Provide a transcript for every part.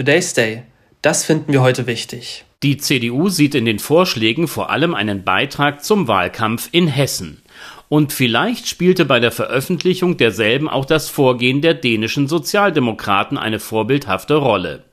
Today's Day. Das finden wir heute wichtig. Die CDU sieht in den Vorschlägen vor allem einen Beitrag zum Wahlkampf in Hessen. Und vielleicht spielte bei der Veröffentlichung derselben auch das Vorgehen der dänischen Sozialdemokraten eine vorbildhafte Rolle.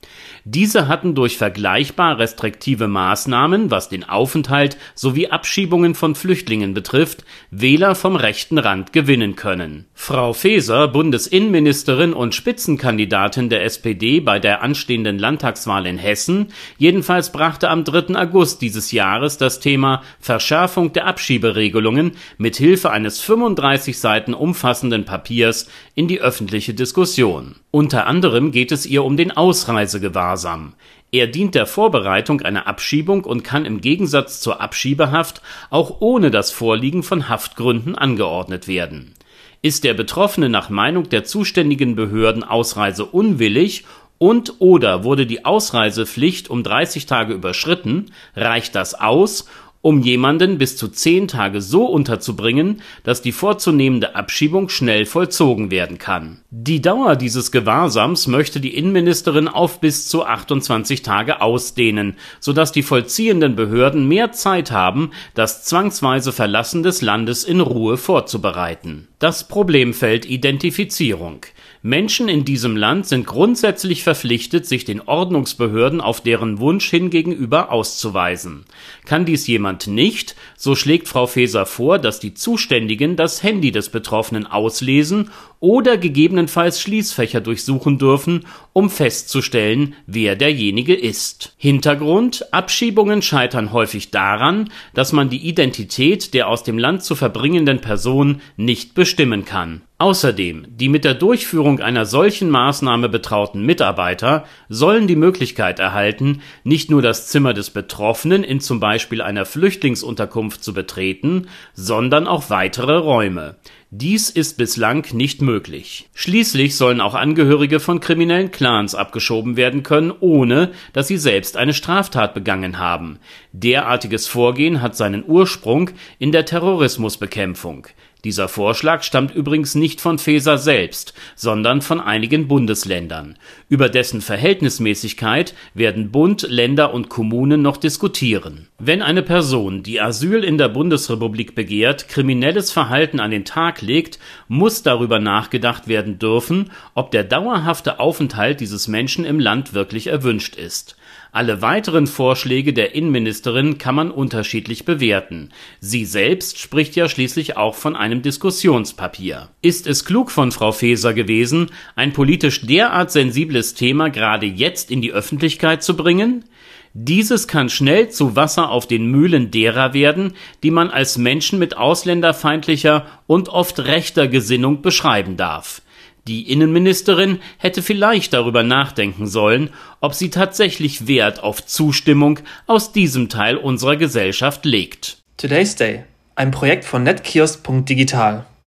Diese hatten durch vergleichbar restriktive Maßnahmen, was den Aufenthalt sowie Abschiebungen von Flüchtlingen betrifft, Wähler vom rechten Rand gewinnen können. Frau Faeser, Bundesinnenministerin und Spitzenkandidatin der SPD bei der anstehenden Landtagswahl in Hessen, jedenfalls brachte am 3. August dieses Jahres das Thema Verschärfung der Abschieberegelungen mit Hilfe eines 35 Seiten umfassenden Papiers in die öffentliche Diskussion. Unter anderem geht es ihr um den Ausreisegewahrsam. Er dient der Vorbereitung einer Abschiebung und kann im Gegensatz zur Abschiebehaft auch ohne das Vorliegen von Haftgründen angeordnet werden. Ist der Betroffene nach Meinung der zuständigen Behörden ausreiseunwillig und oder wurde die Ausreisepflicht um 30 Tage überschritten, reicht das aus um jemanden bis zu zehn Tage so unterzubringen, dass die vorzunehmende Abschiebung schnell vollzogen werden kann. Die Dauer dieses Gewahrsams möchte die Innenministerin auf bis zu 28 Tage ausdehnen, sodass die vollziehenden Behörden mehr Zeit haben, das zwangsweise Verlassen des Landes in Ruhe vorzubereiten. Das Problemfeld Identifizierung. Menschen in diesem Land sind grundsätzlich verpflichtet, sich den Ordnungsbehörden auf deren Wunsch hin gegenüber auszuweisen. Kann dies jemand nicht, so schlägt Frau Faeser vor, dass die Zuständigen das Handy des Betroffenen auslesen oder gegebenenfalls Schließfächer durchsuchen dürfen, um festzustellen, wer derjenige ist. Hintergrund Abschiebungen scheitern häufig daran, dass man die Identität der aus dem Land zu verbringenden Person nicht bestimmen kann. Außerdem, die mit der Durchführung einer solchen Maßnahme betrauten Mitarbeiter sollen die Möglichkeit erhalten, nicht nur das Zimmer des Betroffenen in zum Beispiel einer Flüchtlingsunterkunft zu betreten, sondern auch weitere Räume. Dies ist bislang nicht möglich. Schließlich sollen auch Angehörige von kriminellen Clans abgeschoben werden können, ohne dass sie selbst eine Straftat begangen haben. Derartiges Vorgehen hat seinen Ursprung in der Terrorismusbekämpfung. Dieser Vorschlag stammt übrigens nicht von Faeser selbst, sondern von einigen Bundesländern. Über dessen Verhältnismäßigkeit werden Bund, Länder und Kommunen noch diskutieren. Wenn eine Person, die Asyl in der Bundesrepublik begehrt, kriminelles Verhalten an den Tag legt, muss darüber nachgedacht werden dürfen, ob der dauerhafte Aufenthalt dieses Menschen im Land wirklich erwünscht ist. Alle weiteren Vorschläge der Innenministerin kann man unterschiedlich bewerten. Sie selbst spricht ja schließlich auch von einem Diskussionspapier. Ist es klug von Frau Faeser gewesen, ein politisch derart sensibles Thema gerade jetzt in die Öffentlichkeit zu bringen? Dieses kann schnell zu Wasser auf den Mühlen derer werden, die man als Menschen mit ausländerfeindlicher und oft rechter Gesinnung beschreiben darf. Die Innenministerin hätte vielleicht darüber nachdenken sollen, ob sie tatsächlich Wert auf Zustimmung aus diesem Teil unserer Gesellschaft legt. Today's Day. Ein Projekt von netkiosk.digital.